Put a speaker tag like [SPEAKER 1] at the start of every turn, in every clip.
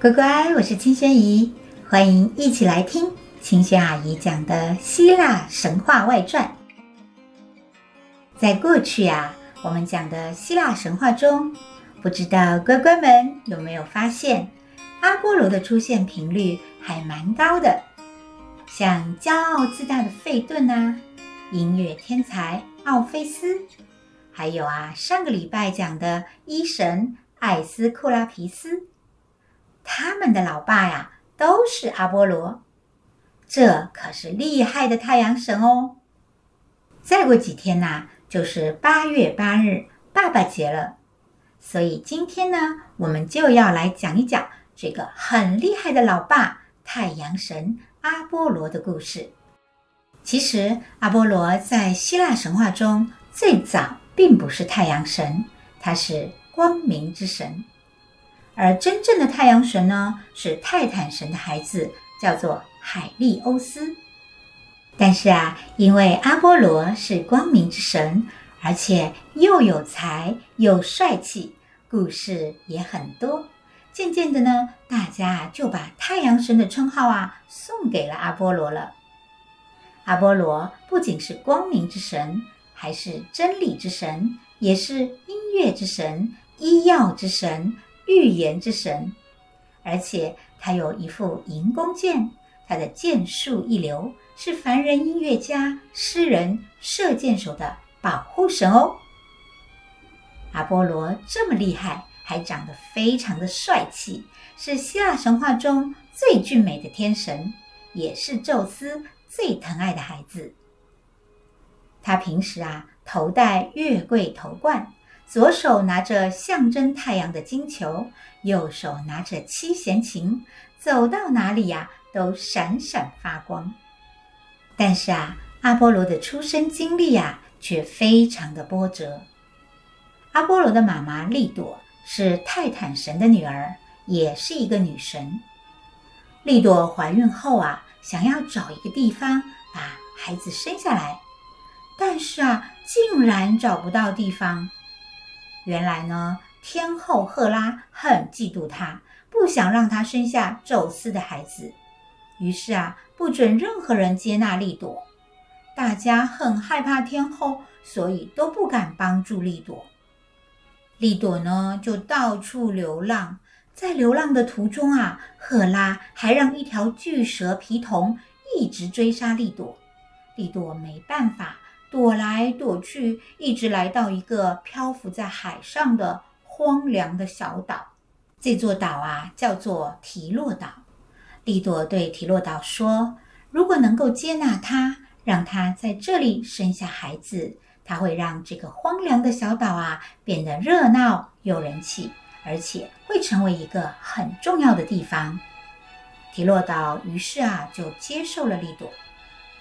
[SPEAKER 1] 乖乖，我是清轩姨，欢迎一起来听清轩阿姨讲的希腊神话外传。在过去呀，我们讲的希腊神话中，不知道乖乖们有没有发现，阿波罗的出现频率还蛮高的。像骄傲自大的费顿啊，音乐天才奥菲斯，还有啊，上个礼拜讲的医神艾斯库拉皮斯。他们的老爸呀，都是阿波罗，这可是厉害的太阳神哦。再过几天呐，就是八月八日，爸爸节了。所以今天呢，我们就要来讲一讲这个很厉害的老爸——太阳神阿波罗的故事。其实，阿波罗在希腊神话中最早并不是太阳神，他是光明之神。而真正的太阳神呢，是泰坦神的孩子，叫做海利欧斯。但是啊，因为阿波罗是光明之神，而且又有才又帅气，故事也很多。渐渐的呢，大家就把太阳神的称号啊送给了阿波罗了。阿波罗不仅是光明之神，还是真理之神，也是音乐之神、医药之神。预言之神，而且他有一副银弓箭，他的箭术一流，是凡人音乐家、诗人、射箭手的保护神哦。阿波罗这么厉害，还长得非常的帅气，是希腊神话中最俊美的天神，也是宙斯最疼爱的孩子。他平时啊，头戴月桂头冠。左手拿着象征太阳的金球，右手拿着七弦琴，走到哪里呀，都闪闪发光。但是啊，阿波罗的出生经历呀，却非常的波折。阿波罗的妈妈利朵是泰坦神的女儿，也是一个女神。利朵怀孕后啊，想要找一个地方把孩子生下来，但是啊，竟然找不到地方。原来呢，天后赫拉很嫉妒她，不想让她生下宙斯的孩子，于是啊，不准任何人接纳莉朵。大家很害怕天后，所以都不敢帮助莉朵。莉朵呢，就到处流浪，在流浪的途中啊，赫拉还让一条巨蛇皮童一直追杀莉朵，莉朵没办法。躲来躲去，一直来到一个漂浮在海上的荒凉的小岛。这座岛啊，叫做提洛岛。莉朵对提洛岛说：“如果能够接纳他，让他在这里生下孩子，他会让这个荒凉的小岛啊变得热闹有人气，而且会成为一个很重要的地方。”提洛岛于是啊就接受了利朵。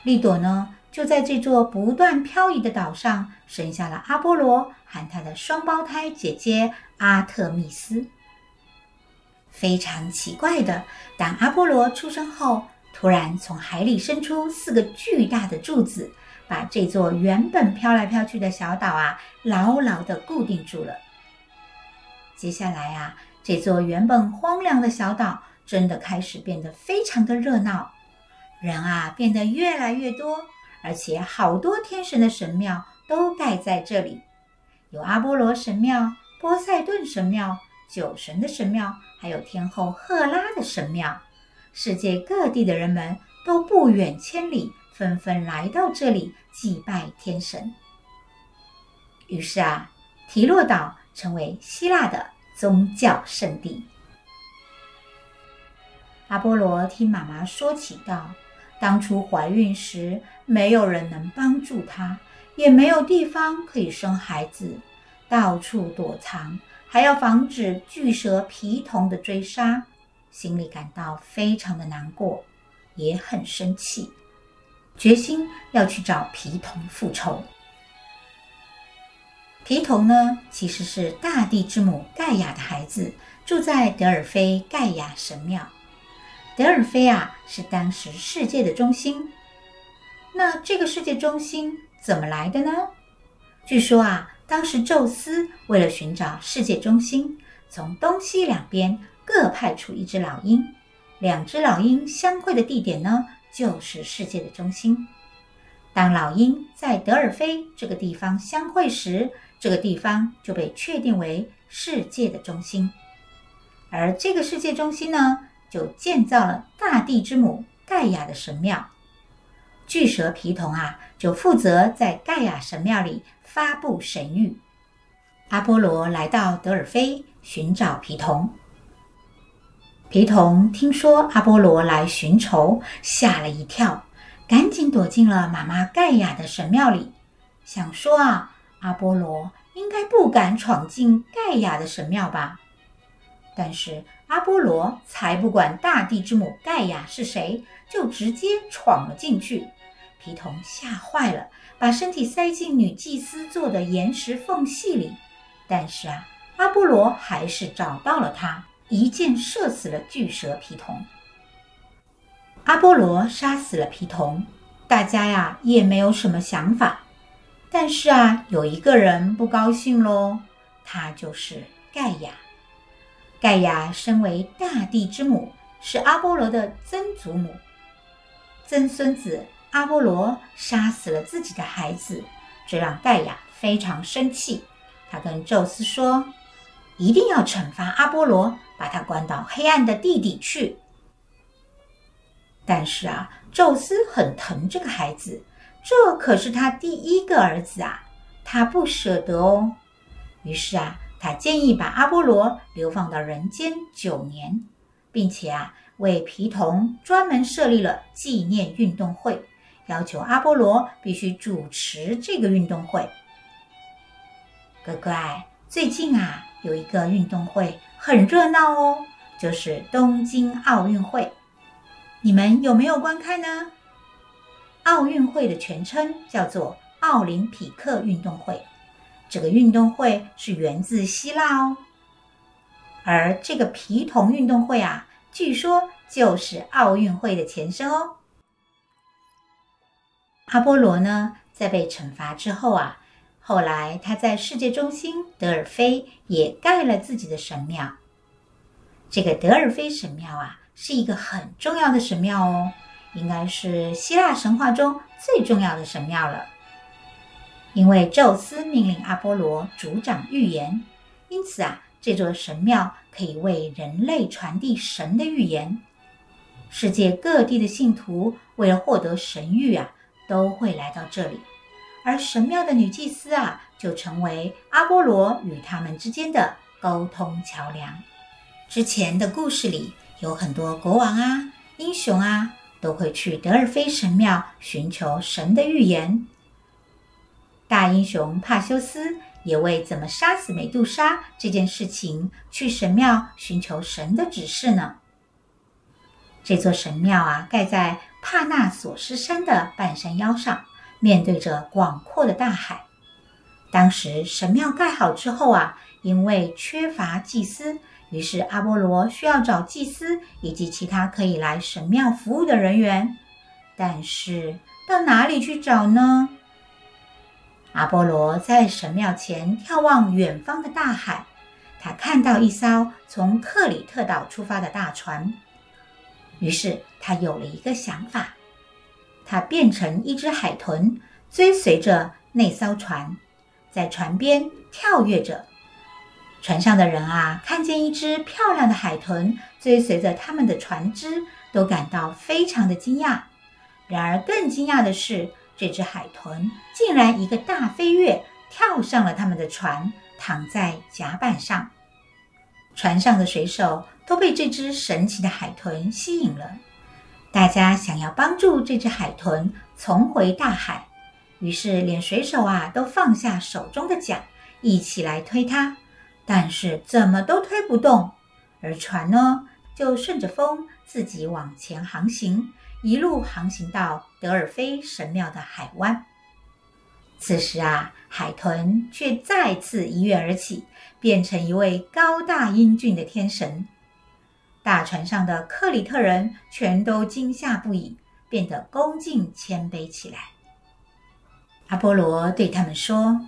[SPEAKER 1] 利朵呢，就在这座不断漂移的岛上生下了阿波罗和他的双胞胎姐姐阿特密斯。非常奇怪的，当阿波罗出生后，突然从海里伸出四个巨大的柱子，把这座原本飘来飘去的小岛啊牢牢地固定住了。接下来啊，这座原本荒凉的小岛真的开始变得非常的热闹，人啊变得越来越多。而且好多天神的神庙都盖在这里，有阿波罗神庙、波塞顿神庙、酒神的神庙，还有天后赫拉的神庙。世界各地的人们都不远千里，纷纷来到这里祭拜天神。于是啊，提洛岛成为希腊的宗教圣地。阿波罗听妈妈说起道。当初怀孕时，没有人能帮助她，也没有地方可以生孩子，到处躲藏，还要防止巨蛇皮童的追杀，心里感到非常的难过，也很生气，决心要去找皮童复仇。皮童呢，其实是大地之母盖亚的孩子，住在德尔菲盖亚神庙。德尔菲啊，是当时世界的中心。那这个世界中心怎么来的呢？据说啊，当时宙斯为了寻找世界中心，从东西两边各派出一只老鹰，两只老鹰相会的地点呢，就是世界的中心。当老鹰在德尔菲这个地方相会时，这个地方就被确定为世界的中心。而这个世界中心呢，就建造了大地之母盖亚的神庙。巨蛇皮童啊，就负责在盖亚神庙里发布神谕。阿波罗来到德尔菲寻找皮童。皮童听说阿波罗来寻仇，吓了一跳，赶紧躲进了妈妈盖亚的神庙里，想说啊，阿波罗应该不敢闯进盖亚的神庙吧。但是阿波罗才不管大地之母盖亚是谁，就直接闯了进去。皮童吓坏了，把身体塞进女祭司做的岩石缝隙里。但是啊，阿波罗还是找到了他，一箭射死了巨蛇皮童。阿波罗杀死了皮童，大家呀也没有什么想法。但是啊，有一个人不高兴喽，他就是盖亚。盖亚身为大地之母，是阿波罗的曾祖母，曾孙子。阿波罗杀死了自己的孩子，这让盖亚非常生气。他跟宙斯说：“一定要惩罚阿波罗，把他关到黑暗的地底去。”但是啊，宙斯很疼这个孩子，这可是他第一个儿子啊，他不舍得哦。于是啊，他建议把阿波罗流放到人间九年，并且啊，为皮童专门设立了纪念运动会。要求阿波罗必须主持这个运动会。乖乖，最近啊，有一个运动会很热闹哦，就是东京奥运会。你们有没有观看呢？奥运会的全称叫做奥林匹克运动会。这个运动会是源自希腊哦，而这个皮童运动会啊，据说就是奥运会的前身哦。阿波罗呢，在被惩罚之后啊，后来他在世界中心德尔菲也盖了自己的神庙。这个德尔菲神庙啊，是一个很重要的神庙哦，应该是希腊神话中最重要的神庙了。因为宙斯命令阿波罗主掌预言，因此啊，这座神庙可以为人类传递神的预言。世界各地的信徒为了获得神谕啊。都会来到这里，而神庙的女祭司啊，就成为阿波罗与他们之间的沟通桥梁。之前的故事里有很多国王啊、英雄啊，都会去德尔菲神庙寻求神的预言。大英雄帕修斯也为怎么杀死美杜莎这件事情去神庙寻求神的指示呢。这座神庙啊，盖在帕纳索斯山的半山腰上，面对着广阔的大海。当时神庙盖好之后啊，因为缺乏祭司，于是阿波罗需要找祭司以及其他可以来神庙服务的人员。但是到哪里去找呢？阿波罗在神庙前眺望远方的大海，他看到一艘从克里特岛出发的大船。于是他有了一个想法，他变成一只海豚，追随着那艘船，在船边跳跃着。船上的人啊，看见一只漂亮的海豚追随着他们的船只，都感到非常的惊讶。然而更惊讶的是，这只海豚竟然一个大飞跃，跳上了他们的船，躺在甲板上。船上的水手都被这只神奇的海豚吸引了，大家想要帮助这只海豚重回大海，于是连水手啊都放下手中的桨，一起来推它，但是怎么都推不动，而船呢就顺着风自己往前航行，一路航行到德尔菲神庙的海湾。此时啊，海豚却再次一跃而起，变成一位高大英俊的天神。大船上的克里特人全都惊吓不已，变得恭敬谦卑起来。阿波罗对他们说：“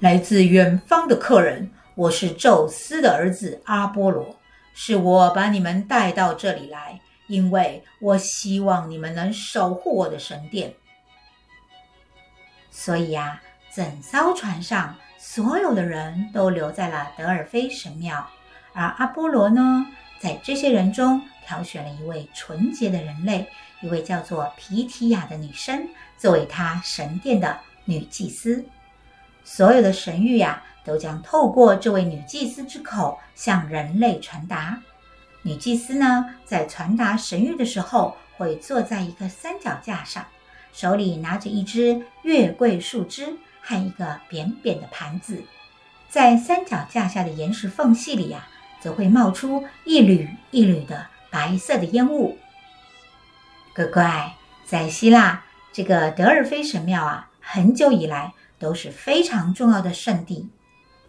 [SPEAKER 1] 来自远方的客人，我是宙斯的儿子阿波罗，是我把你们带到这里来，因为我希望你们能守护我的神殿。所以呀，整艘船上所有的人都留在了德尔菲神庙，而阿波罗呢，在这些人中挑选了一位纯洁的人类，一位叫做皮提亚的女生，作为他神殿的女祭司。所有的神谕呀，都将透过这位女祭司之口向人类传达。女祭司呢，在传达神谕的时候，会坐在一个三脚架上，手里拿着一支月桂树枝和一个扁扁的盘子，在三脚架下的岩石缝隙里呀，则会冒出一缕一缕的白色的烟雾。乖乖，在希腊这个德尔菲神庙啊，很久以来。都是非常重要的圣地，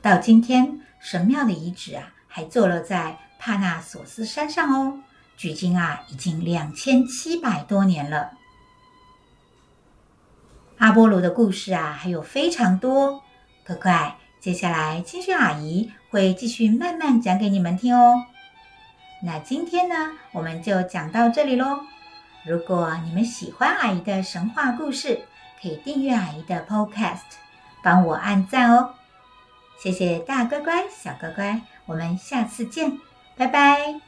[SPEAKER 1] 到今天神庙的遗址啊，还坐落在帕纳索斯山上哦，距今啊已经两千七百多年了。阿波罗的故事啊还有非常多，乖乖，接下来青萱阿姨会继续慢慢讲给你们听哦。那今天呢，我们就讲到这里喽。如果你们喜欢阿姨的神话故事，可以订阅阿姨的 Podcast，帮我按赞哦，谢谢大乖乖、小乖乖，我们下次见，拜拜。